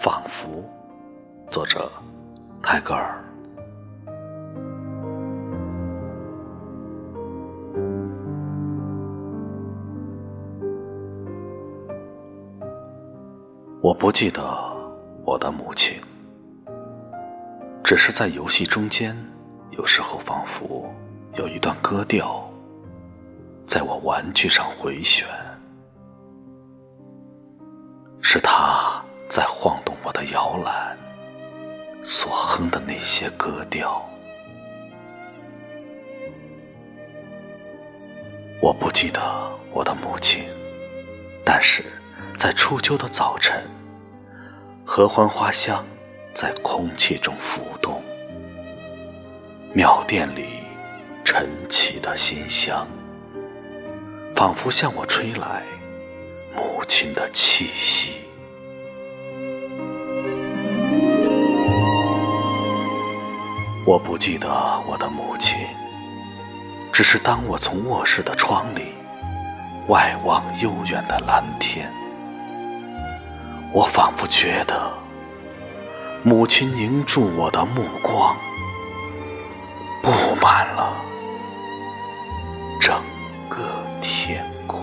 仿佛，作者泰戈尔。我不记得我的母亲，只是在游戏中间，有时候仿佛有一段歌调，在我玩具上回旋，是她在晃动我的摇篮，所哼的那些歌调。我不记得我的母亲，但是。在初秋的早晨，合欢花香在空气中浮动，庙殿里晨起的馨香，仿佛向我吹来母亲的气息。我不记得我的母亲，只是当我从卧室的窗里外望悠远的蓝天。我仿佛觉得，母亲凝住我的目光，布满了整个天空。